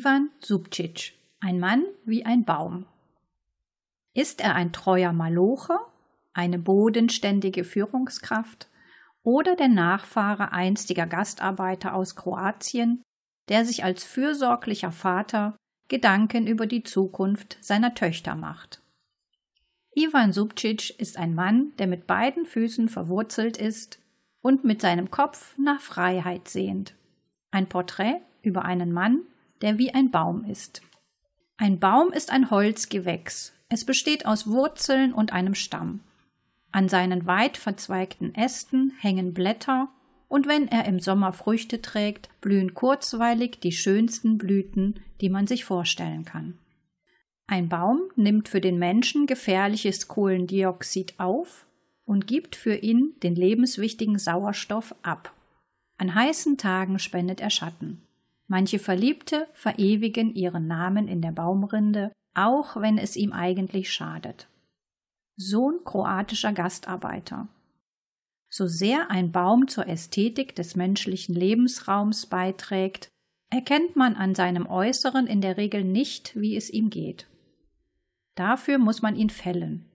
Ivan Subcic, ein Mann wie ein Baum. Ist er ein treuer Maloche, eine bodenständige Führungskraft oder der Nachfahre einstiger Gastarbeiter aus Kroatien, der sich als fürsorglicher Vater Gedanken über die Zukunft seiner Töchter macht? Ivan Subcic ist ein Mann, der mit beiden Füßen verwurzelt ist und mit seinem Kopf nach Freiheit sehnt. Ein Porträt über einen Mann, der wie ein Baum ist. Ein Baum ist ein Holzgewächs. Es besteht aus Wurzeln und einem Stamm. An seinen weit verzweigten Ästen hängen Blätter, und wenn er im Sommer Früchte trägt, blühen kurzweilig die schönsten Blüten, die man sich vorstellen kann. Ein Baum nimmt für den Menschen gefährliches Kohlendioxid auf und gibt für ihn den lebenswichtigen Sauerstoff ab. An heißen Tagen spendet er Schatten. Manche Verliebte verewigen ihren Namen in der Baumrinde, auch wenn es ihm eigentlich schadet. Sohn kroatischer Gastarbeiter. So sehr ein Baum zur Ästhetik des menschlichen Lebensraums beiträgt, erkennt man an seinem Äußeren in der Regel nicht, wie es ihm geht. Dafür muss man ihn fällen.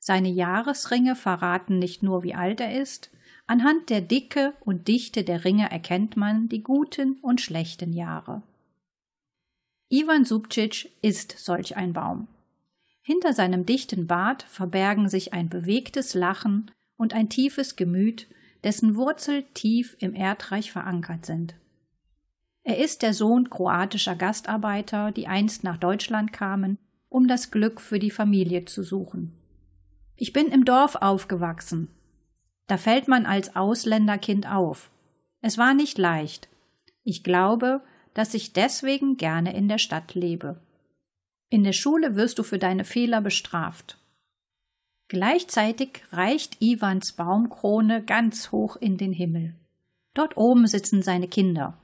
Seine Jahresringe verraten nicht nur, wie alt er ist, Anhand der Dicke und Dichte der Ringe erkennt man die guten und schlechten Jahre. Ivan Subcic ist solch ein Baum. Hinter seinem dichten Bart verbergen sich ein bewegtes Lachen und ein tiefes Gemüt, dessen Wurzel tief im Erdreich verankert sind. Er ist der Sohn kroatischer Gastarbeiter, die einst nach Deutschland kamen, um das Glück für die Familie zu suchen. Ich bin im Dorf aufgewachsen, da fällt man als Ausländerkind auf. Es war nicht leicht. Ich glaube, dass ich deswegen gerne in der Stadt lebe. In der Schule wirst du für deine Fehler bestraft. Gleichzeitig reicht Iwans Baumkrone ganz hoch in den Himmel. Dort oben sitzen seine Kinder.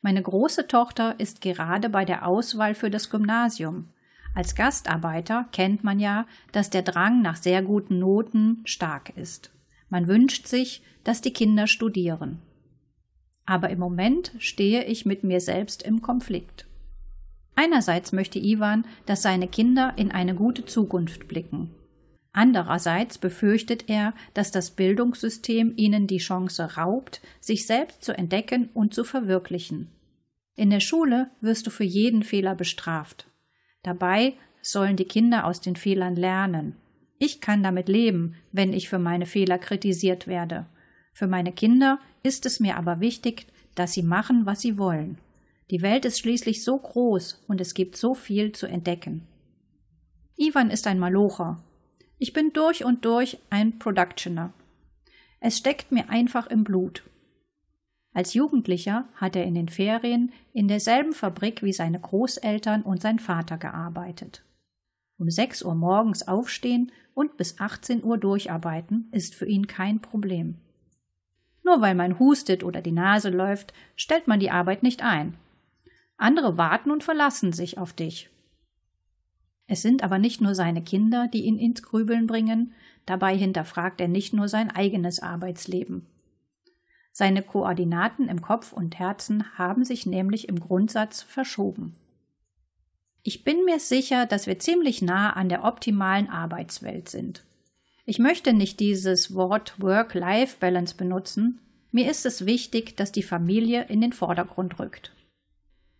Meine große Tochter ist gerade bei der Auswahl für das Gymnasium. Als Gastarbeiter kennt man ja, dass der Drang nach sehr guten Noten stark ist. Man wünscht sich, dass die Kinder studieren. Aber im Moment stehe ich mit mir selbst im Konflikt. Einerseits möchte Ivan, dass seine Kinder in eine gute Zukunft blicken. Andererseits befürchtet er, dass das Bildungssystem ihnen die Chance raubt, sich selbst zu entdecken und zu verwirklichen. In der Schule wirst du für jeden Fehler bestraft. Dabei sollen die Kinder aus den Fehlern lernen ich kann damit leben, wenn ich für meine Fehler kritisiert werde. Für meine Kinder ist es mir aber wichtig, dass sie machen, was sie wollen. Die Welt ist schließlich so groß und es gibt so viel zu entdecken. Ivan ist ein Malocher. Ich bin durch und durch ein Productioner. Es steckt mir einfach im Blut. Als Jugendlicher hat er in den Ferien in derselben Fabrik wie seine Großeltern und sein Vater gearbeitet. Um sechs Uhr morgens aufstehen und bis 18 Uhr durcharbeiten ist für ihn kein Problem. Nur weil man hustet oder die Nase läuft, stellt man die Arbeit nicht ein. Andere warten und verlassen sich auf dich. Es sind aber nicht nur seine Kinder, die ihn ins Grübeln bringen, dabei hinterfragt er nicht nur sein eigenes Arbeitsleben. Seine Koordinaten im Kopf und Herzen haben sich nämlich im Grundsatz verschoben. Ich bin mir sicher, dass wir ziemlich nah an der optimalen Arbeitswelt sind. Ich möchte nicht dieses Wort Work-Life-Balance benutzen. Mir ist es wichtig, dass die Familie in den Vordergrund rückt.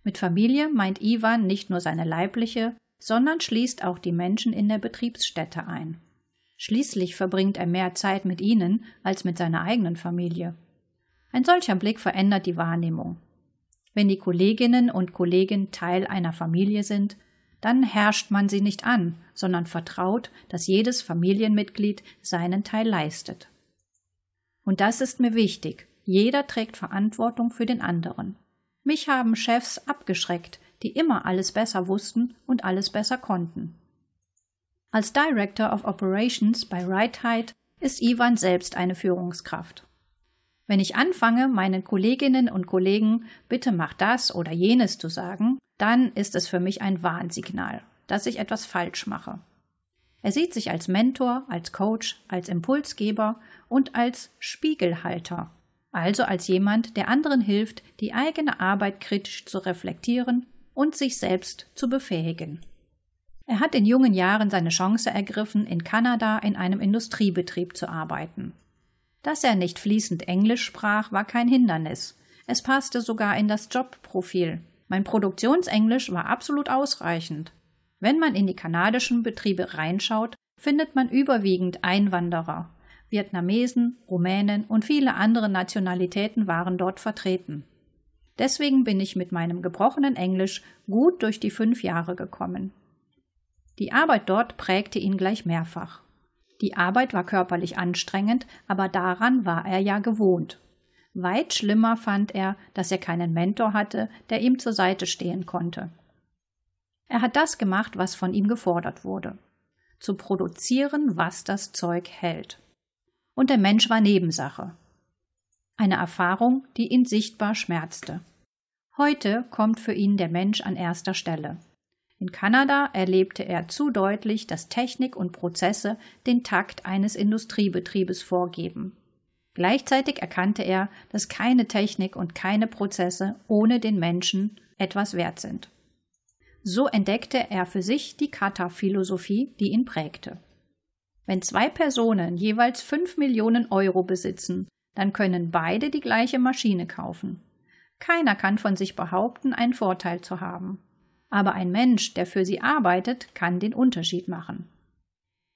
Mit Familie meint Ivan nicht nur seine leibliche, sondern schließt auch die Menschen in der Betriebsstätte ein. Schließlich verbringt er mehr Zeit mit ihnen als mit seiner eigenen Familie. Ein solcher Blick verändert die Wahrnehmung. Wenn die Kolleginnen und Kollegen Teil einer Familie sind, dann herrscht man sie nicht an, sondern vertraut, dass jedes Familienmitglied seinen Teil leistet. Und das ist mir wichtig. Jeder trägt Verantwortung für den anderen. Mich haben Chefs abgeschreckt, die immer alles besser wussten und alles besser konnten. Als Director of Operations bei Rightheit ist Ivan selbst eine Führungskraft. Wenn ich anfange, meinen Kolleginnen und Kollegen bitte mach das oder jenes zu sagen, dann ist es für mich ein Warnsignal, dass ich etwas falsch mache. Er sieht sich als Mentor, als Coach, als Impulsgeber und als Spiegelhalter, also als jemand, der anderen hilft, die eigene Arbeit kritisch zu reflektieren und sich selbst zu befähigen. Er hat in jungen Jahren seine Chance ergriffen, in Kanada in einem Industriebetrieb zu arbeiten. Dass er nicht fließend Englisch sprach, war kein Hindernis. Es passte sogar in das Jobprofil. Mein Produktionsenglisch war absolut ausreichend. Wenn man in die kanadischen Betriebe reinschaut, findet man überwiegend Einwanderer. Vietnamesen, Rumänen und viele andere Nationalitäten waren dort vertreten. Deswegen bin ich mit meinem gebrochenen Englisch gut durch die fünf Jahre gekommen. Die Arbeit dort prägte ihn gleich mehrfach. Die Arbeit war körperlich anstrengend, aber daran war er ja gewohnt. Weit schlimmer fand er, dass er keinen Mentor hatte, der ihm zur Seite stehen konnte. Er hat das gemacht, was von ihm gefordert wurde. Zu produzieren, was das Zeug hält. Und der Mensch war Nebensache. Eine Erfahrung, die ihn sichtbar schmerzte. Heute kommt für ihn der Mensch an erster Stelle. In Kanada erlebte er zu deutlich, dass Technik und Prozesse den Takt eines Industriebetriebes vorgeben. Gleichzeitig erkannte er, dass keine Technik und keine Prozesse ohne den Menschen etwas wert sind. So entdeckte er für sich die Kata-Philosophie, die ihn prägte. Wenn zwei Personen jeweils fünf Millionen Euro besitzen, dann können beide die gleiche Maschine kaufen. Keiner kann von sich behaupten, einen Vorteil zu haben. Aber ein Mensch, der für sie arbeitet, kann den Unterschied machen.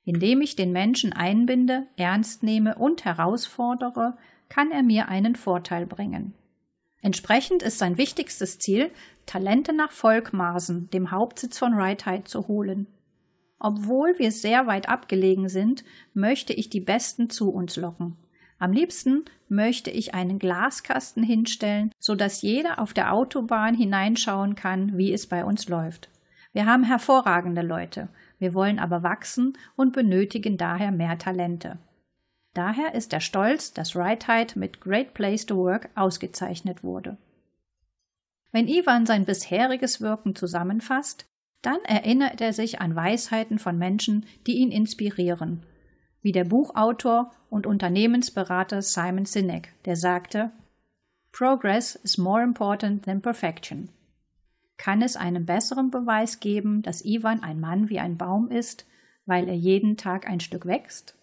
Indem ich den Menschen einbinde, ernst nehme und herausfordere, kann er mir einen Vorteil bringen. Entsprechend ist sein wichtigstes Ziel, Talente nach Volkmarsen, dem Hauptsitz von Rightheit, zu holen. Obwohl wir sehr weit abgelegen sind, möchte ich die Besten zu uns locken. Am liebsten möchte ich einen Glaskasten hinstellen, so dass jeder auf der Autobahn hineinschauen kann, wie es bei uns läuft. Wir haben hervorragende Leute, wir wollen aber wachsen und benötigen daher mehr Talente. Daher ist der Stolz, dass Rightheit mit Great Place to Work ausgezeichnet wurde. Wenn Ivan sein bisheriges Wirken zusammenfasst, dann erinnert er sich an Weisheiten von Menschen, die ihn inspirieren wie der Buchautor und Unternehmensberater Simon Sinek, der sagte, Progress is more important than perfection. Kann es einen besseren Beweis geben, dass Ivan ein Mann wie ein Baum ist, weil er jeden Tag ein Stück wächst?